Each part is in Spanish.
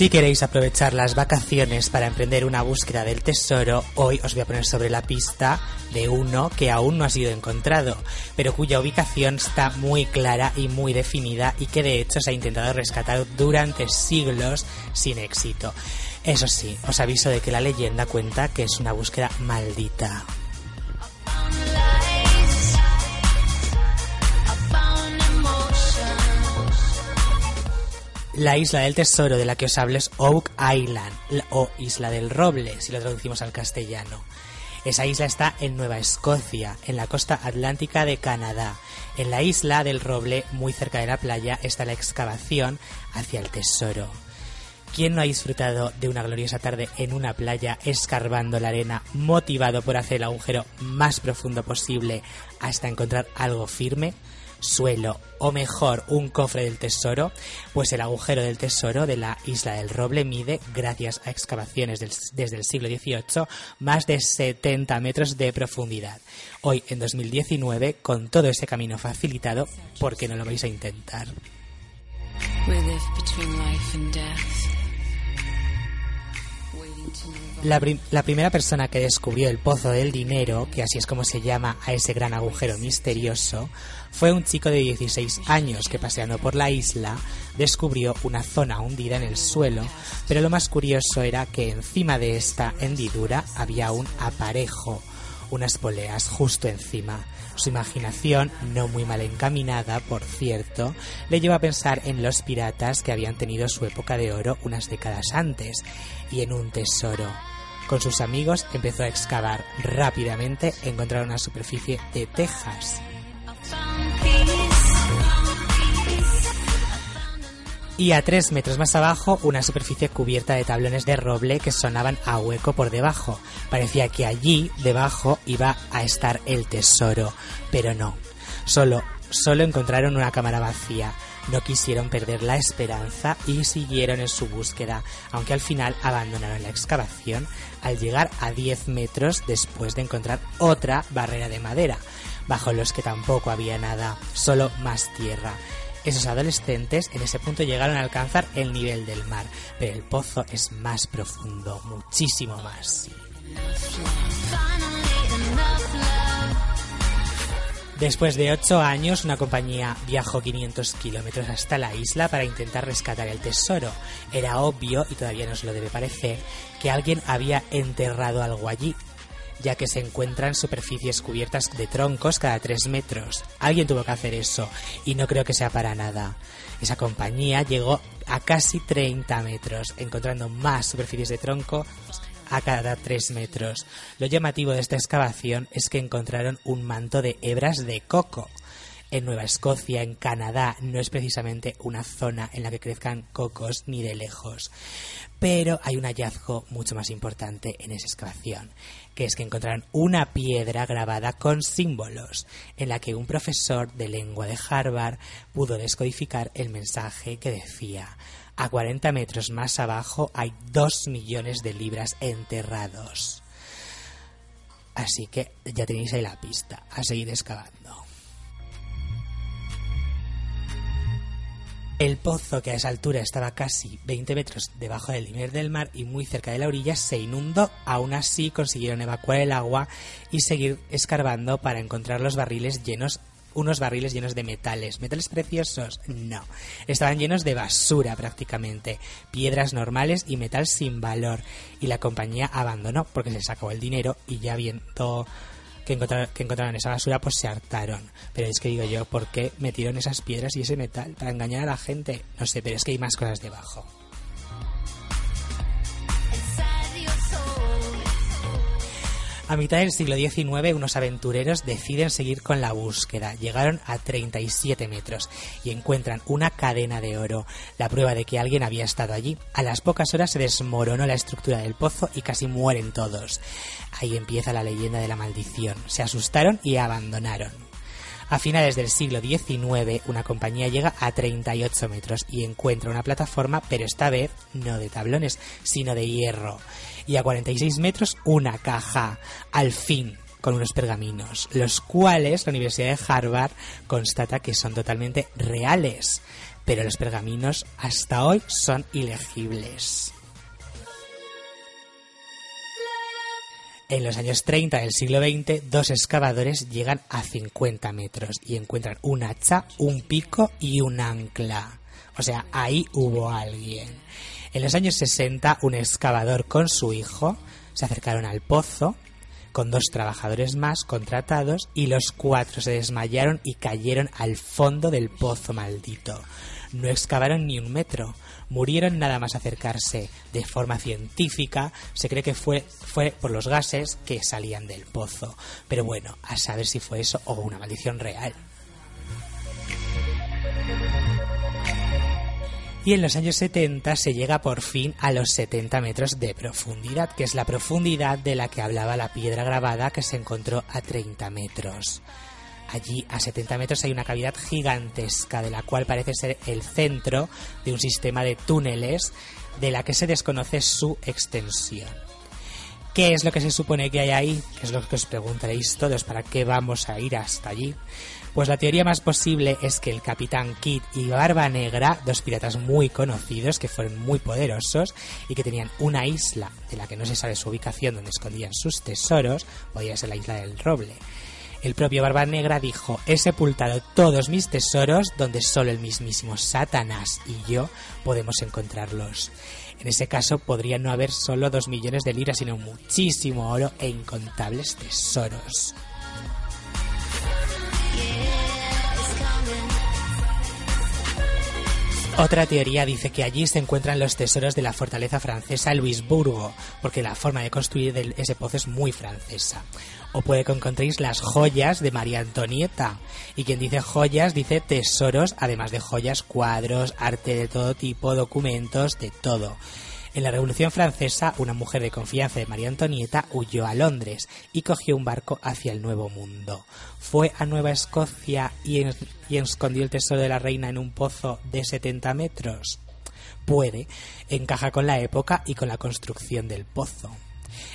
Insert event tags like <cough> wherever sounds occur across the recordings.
Si queréis aprovechar las vacaciones para emprender una búsqueda del tesoro, hoy os voy a poner sobre la pista de uno que aún no ha sido encontrado, pero cuya ubicación está muy clara y muy definida y que de hecho se ha intentado rescatar durante siglos sin éxito. Eso sí, os aviso de que la leyenda cuenta que es una búsqueda maldita. La isla del tesoro de la que os hablo es Oak Island, o Isla del Roble, si lo traducimos al castellano. Esa isla está en Nueva Escocia, en la costa atlántica de Canadá. En la isla del Roble, muy cerca de la playa, está la excavación hacia el tesoro. ¿Quién no ha disfrutado de una gloriosa tarde en una playa escarbando la arena, motivado por hacer el agujero más profundo posible hasta encontrar algo firme? suelo o mejor un cofre del tesoro, pues el agujero del tesoro de la isla del Roble mide, gracias a excavaciones desde el siglo XVIII, más de 70 metros de profundidad. Hoy, en 2019, con todo ese camino facilitado, ¿por qué no lo vais a intentar? La, primera persona que descubrió el pozo del dinero, que así es como se llama a ese gran agujero misterioso, fue un chico de 16 años que paseando por la isla descubrió una zona hundida en el suelo, pero lo más curioso era que encima de esta hendidura había un aparejo, unas poleas justo encima. Su imaginación, no muy mal encaminada, por cierto, le llevó a pensar en los piratas que habían tenido su época de oro unas décadas antes, y en un tesoro. Con sus amigos empezó a excavar. Rápidamente encontraron una superficie de tejas. Y a tres metros más abajo, una superficie cubierta de tablones de roble que sonaban a hueco por debajo. Parecía que allí, debajo, iba a estar el tesoro. Pero no. Solo, solo encontraron una cámara vacía no quisieron perder la esperanza y siguieron en su búsqueda, aunque al final abandonaron la excavación al llegar a 10 metros después de encontrar otra barrera de madera, bajo los que tampoco había nada, solo más tierra. Esos adolescentes en ese punto llegaron a alcanzar el nivel del mar, pero el pozo es más profundo, muchísimo más. Después de ocho años, una compañía viajó 500 kilómetros hasta la isla para intentar rescatar el tesoro. Era obvio, y todavía nos lo debe parecer, que alguien había enterrado algo allí, ya que se encuentran superficies cubiertas de troncos cada tres metros. Alguien tuvo que hacer eso, y no creo que sea para nada. Esa compañía llegó a casi 30 metros, encontrando más superficies de tronco a cada tres metros. Lo llamativo de esta excavación es que encontraron un manto de hebras de coco. En Nueva Escocia, en Canadá, no es precisamente una zona en la que crezcan cocos ni de lejos. Pero hay un hallazgo mucho más importante en esa excavación, que es que encontraron una piedra grabada con símbolos, en la que un profesor de lengua de Harvard pudo descodificar el mensaje que decía a 40 metros más abajo hay 2 millones de libras enterrados. Así que ya tenéis ahí la pista, a seguir excavando. El pozo, que a esa altura estaba casi 20 metros debajo del nivel del mar y muy cerca de la orilla, se inundó. Aún así consiguieron evacuar el agua y seguir escarbando para encontrar los barriles llenos unos barriles llenos de metales. ¿Metales preciosos? No. Estaban llenos de basura prácticamente, piedras normales y metal sin valor. Y la compañía abandonó porque se sacó el dinero y ya viendo que encontraron, que encontraron esa basura, pues se hartaron. Pero es que digo yo, ¿por qué metieron esas piedras y ese metal? ¿Para engañar a la gente? No sé, pero es que hay más cosas debajo. A mitad del siglo XIX, unos aventureros deciden seguir con la búsqueda. Llegaron a 37 metros y encuentran una cadena de oro, la prueba de que alguien había estado allí. A las pocas horas se desmoronó la estructura del pozo y casi mueren todos. Ahí empieza la leyenda de la maldición. Se asustaron y abandonaron. A finales del siglo XIX, una compañía llega a 38 metros y encuentra una plataforma, pero esta vez no de tablones, sino de hierro y a 46 metros una caja, al fin, con unos pergaminos, los cuales la Universidad de Harvard constata que son totalmente reales, pero los pergaminos hasta hoy son ilegibles. En los años 30 del siglo XX, dos excavadores llegan a 50 metros y encuentran un hacha, un pico y un ancla. O sea, ahí hubo alguien. En los años 60, un excavador con su hijo se acercaron al pozo con dos trabajadores más contratados y los cuatro se desmayaron y cayeron al fondo del pozo maldito. No excavaron ni un metro, murieron nada más acercarse. De forma científica se cree que fue, fue por los gases que salían del pozo. Pero bueno, a saber si fue eso o una maldición real. y en los años 70 se llega por fin a los 70 metros de profundidad, que es la profundidad de la que hablaba la piedra grabada que se encontró a 30 metros. Allí, a 70 metros, hay una cavidad gigantesca, de la cual parece ser el centro de un sistema de túneles de la que se desconoce su extensión. ¿Qué es lo que se supone que hay ahí? Es lo que os preguntaréis todos, ¿para qué vamos a ir hasta allí? Pues la teoría más posible es que el Capitán Kidd y Barba Negra, dos piratas muy conocidos que fueron muy poderosos y que tenían una isla de la que no se sabe su ubicación donde escondían sus tesoros, podría ser la isla del Roble. El propio Barba Negra dijo, he sepultado todos mis tesoros donde solo el mismísimo Satanás y yo podemos encontrarlos. En ese caso podría no haber solo dos millones de liras, sino muchísimo oro e incontables tesoros. Otra teoría dice que allí se encuentran los tesoros de la fortaleza francesa Luisburgo, porque la forma de construir ese pozo es muy francesa. O puede que encontréis las joyas de María Antonieta. Y quien dice joyas dice tesoros, además de joyas, cuadros, arte de todo tipo, documentos, de todo. En la Revolución Francesa, una mujer de confianza de María Antonieta huyó a Londres y cogió un barco hacia el Nuevo Mundo. Fue a Nueva Escocia y, escondió el tesoro de la reina en un pozo de 70 metros. Puede, encaja con la época y con la construcción del pozo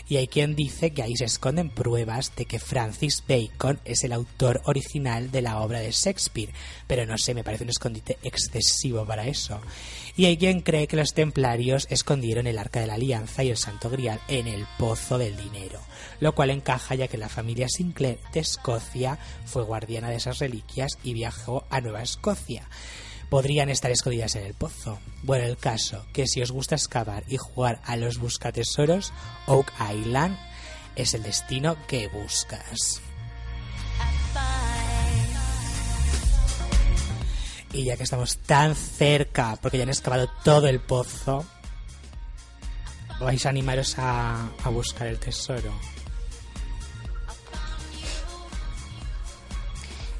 y hay quien dice que ahí se esconden pruebas de que Francis Bacon es el autor original de la obra de Shakespeare, pero no sé, me parece un escondite excesivo para eso. Y hay quien cree que los templarios escondieron el Arca de la Alianza y el Santo Grial en el Pozo del Dinero, lo cual encaja ya que la familia Sinclair de Escocia fue guardiana de esas reliquias y viajó a Nueva Escocia podrían estar escondidas en el pozo. Bueno, el caso, que si os gusta excavar y jugar a los buscatesoros, Oak Island es el destino que buscas. Y ya que estamos tan cerca, porque ya han excavado todo el pozo, vais a animaros a, a buscar el tesoro.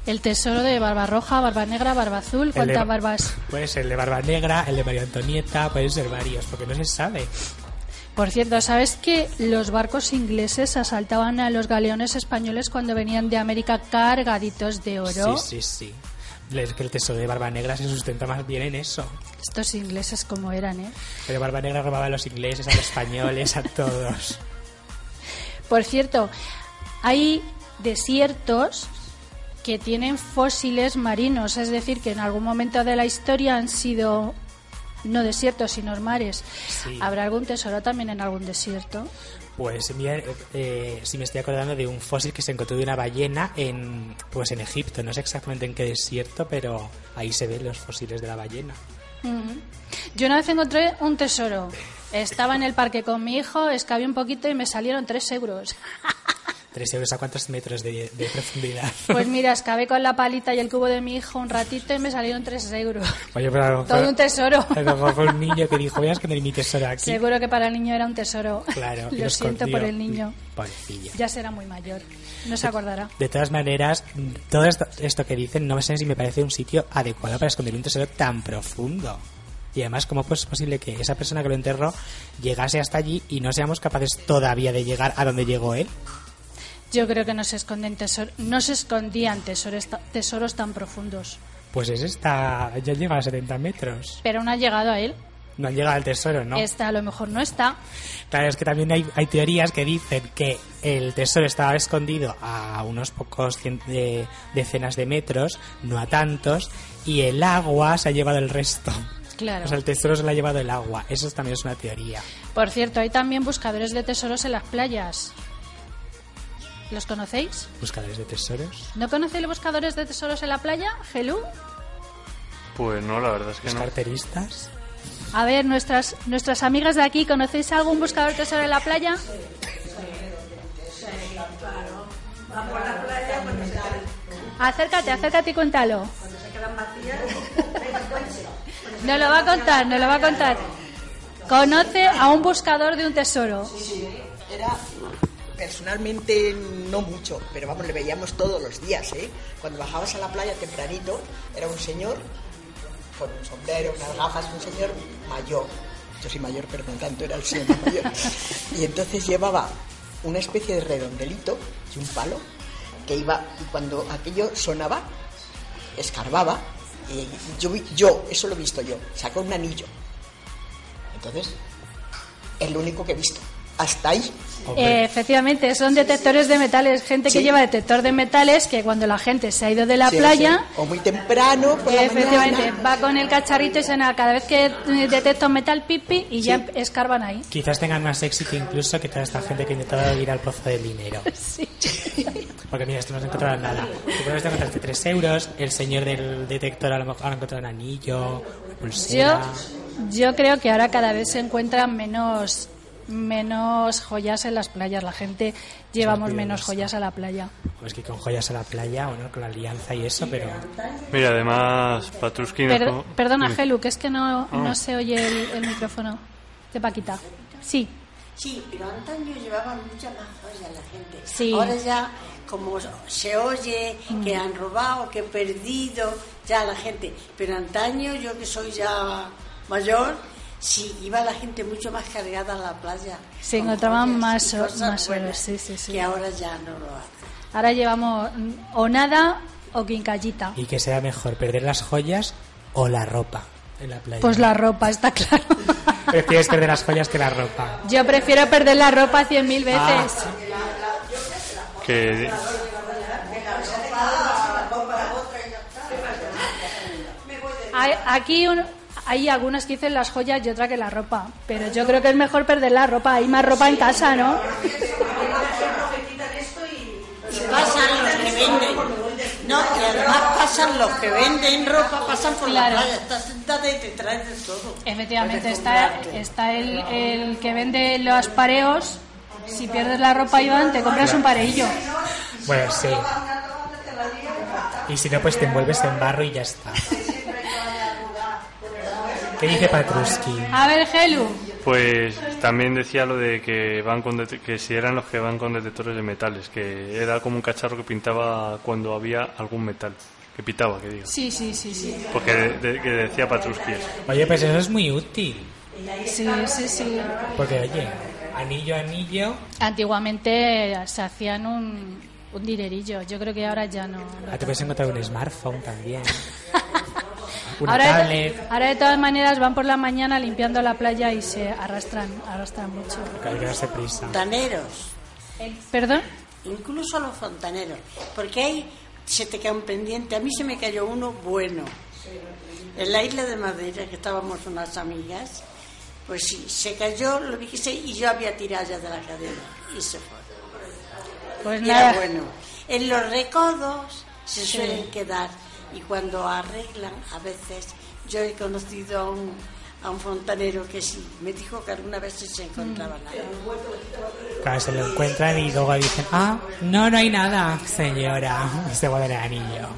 El tesoro de Barba Roja, Barba Negra, Barba Azul, ¿cuántas barbas? Puede ser el de Barba Negra, el de María Antonieta, pueden ser varios, porque no se sabe. Por cierto, ¿sabes que los barcos ingleses asaltaban a los galeones españoles cuando venían de América cargaditos de oro? Sí, sí, sí. Es que el tesoro de Barba Negra se sustenta más bien en eso. Estos ingleses como eran, ¿eh? Pero Barba Negra robaba a los ingleses, a los españoles, a todos. Por cierto, hay desiertos que tienen fósiles marinos, es decir, que en algún momento de la historia han sido no desiertos, sino mares. ¿Habrá algún tesoro también en algún desierto? Pues mira, eh, sí me estoy acordando de un fósil que se encontró de una ballena en, pues en Egipto. No sé exactamente en qué desierto, pero ahí se ven los fósiles de la ballena. Yo una vez encontré un tesoro. <laughs> Estaba en el parque con mi hijo, excavé un poquito y me salieron tres euros. <laughs> ¿Tres euros a cuántos metros de, de profundidad? Pues mira, <laughs> excavé con la palita y el cubo de mi hijo un ratito y me salieron tres euros. Oye, pero a lo mejor- Todo un tesoro. a lo mejor fue un niño que dijo, voy a esconder mi tesoro aquí. Seguro que para el niño era un tesoro. Claro, <laughs> Lo siento por el niño. Ya será muy mayor. No se acordará. De todas maneras, todo esto, esto que dicen no sé si me parece un sitio adecuado para esconder un tesoro tan profundo. Y además, ¿cómo pues es posible que esa persona que lo enterró llegase hasta allí y no seamos capaces todavía de llegar a donde llegó él? Yo creo que no se esconden tesor- no se escondían tesoros, tesoros tan profundos. Pues ese está, ya llega a 70 metros. Pero no ha llegado a él. No llega al tesoro, ¿no? Esta a lo mejor no está. Claro, es que también hay, hay teorías que dicen que el tesoro estaba escondido a unos pocos cien- de- decenas de metros, no a tantos, y el agua se ha llevado el resto. Claro. O sea, el tesoro se lo ha llevado el agua. Eso también es una teoría. Por cierto, hay también buscadores de tesoros en las playas. ¿Los conocéis? Buscadores de tesoros. ¿No conocéis los buscadores de tesoros en la playa, Gelú? Pues no, la verdad es que Los no. carteristas. A ver, nuestras, nuestras amigas de aquí, ¿conocéis algún buscador de tesoro en la playa? Acércate, acércate y cuéntalo. No lo va a contar, no lo va a contar. Conoce a un buscador de un tesoro. Era personalmente no mucho, pero vamos, le veíamos todos los días, ¿eh? Cuando bajabas a la playa tempranito, era un señor con un sombrero, unas gafas, un señor mayor. Yo soy mayor, pero no tanto, era el señor <laughs> mayor. Y entonces llevaba una especie de redondelito y un palo que iba, y cuando aquello sonaba, escarbaba, y yo, yo, eso lo he visto yo, sacó un anillo. Entonces, es lo único que he visto. Hasta ahí. Eh, efectivamente, son detectores de metales, gente que lleva detector de metales que cuando la gente se ha ido de la Sí, playa, sí. O muy temprano, por la efectivamente, mañana. va con el cacharrito y suena cada vez que eh, detecta un metal pipi y ya escarban ahí. Quizás tengan más éxito incluso que toda esta gente que ha intentado ir al pozo del dinero. <laughs> Sí. Porque mira, esto no has encontrado nada. Tú puedes encontrarte 3 euros, el señor del detector a lo mejor ha encontrado un anillo, una Yo, pulsera. yo creo que ahora cada vez se encuentran menos menos joyas en las playas. La gente llevamos menos joyas a la playa. Pues que con joyas a la playa, bueno, con la alianza y eso, pero Mira, además, Patruski nos Per- co- perdona. Gelu, que es que no, no Ah. se oye el, el micrófono de Paquita. Sí. Sí, pero antaño llevaban mucha más joya la gente. Sí. Ahora ya, como se oye que han robado, que he perdido, ya la gente. Pero antaño, yo que soy ya mayor, sí, iba la gente mucho más cargada a la playa. Se con encontraban más más buenas, horas, sí, sí, sí. Que ahora ya no lo hacen. Ahora llevamos o nada o quincallita. y que sea mejor perder las joyas o la ropa en la playa. Pues la ropa, está claro. <laughs> Prefieres perder las joyas que la ropa. Yo prefiero perder la ropa cien mil veces. Ah. que aquí un- hay algunas que dicen las joyas y otra que la ropa. Pero yo creo que es mejor perder la ropa. Hay más ropa en casa, ¿no? Y pasan los que venden. No, y además pasan los que venden ropa, pasan por Claro. la playa. Estás sentada y te traes de todo. Efectivamente, está, está el, el que vende los pareos. Si pierdes la ropa, Iván, te compras un pareillo. Bueno, sí. Y si no, pues te envuelves en barro y ya está. ¿Qué dice Patruski? A ver, Gelu. pues también decía lo de que van con que si eran los que van con detectores de metales, que era como un cacharro que pintaba cuando había algún metal, que pitaba, que digo. Sí, sí, sí, sí. Porque de- que decía Patruski. Oye, pues eso es muy útil. Sí, sí, sí. Porque, oye, anillo, anillo. Antiguamente se hacían un, un dinerillo. Yo creo que ahora ya no. Ah, te puedes encontrar un smartphone también. <laughs> Una Ahora, tablet. ahora de todas maneras van por la mañana limpiando la playa y se arrastran, arrastran mucho. Hay que darse prisa. Fontaneros, ¿Perdón? incluso los fontaneros, porque ahí se te cae un pendiente. A mí se me cayó uno bueno. En la isla de Madeira, que estábamos unas amigas, pues sí, se cayó, lo se, y yo había tirado ya de la cadena y se fue. Pues Y nada. era bueno. En los recodos se suelen quedar y cuando arreglan, a veces, yo he conocido a un, a un fontanero que sí. Me dijo que alguna vez se encontraba nada. Claro, se lo encuentran y luego dicen, ah, no, no hay nada, señora. Y <laughs> se el anillo.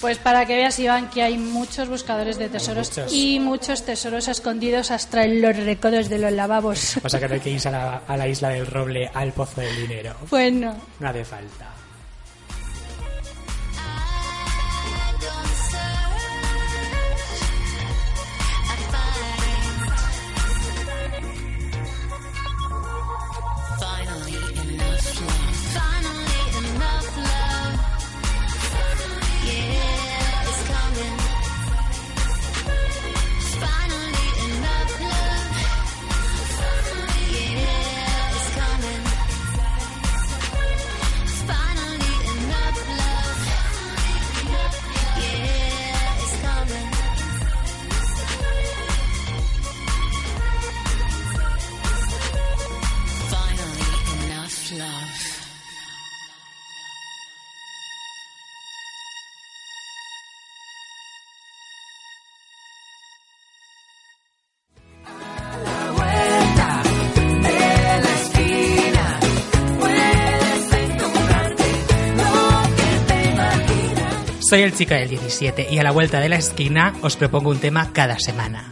Pues para que veas, Iván, que hay muchos buscadores de tesoros muchos. y muchos tesoros escondidos hasta en los recodos de los lavabos. O sea que no hay que irse a la, a la isla del roble, al pozo del dinero. Bueno, No hace falta. Soy el chico del 17 y a la vuelta de la esquina os propongo un tema cada semana.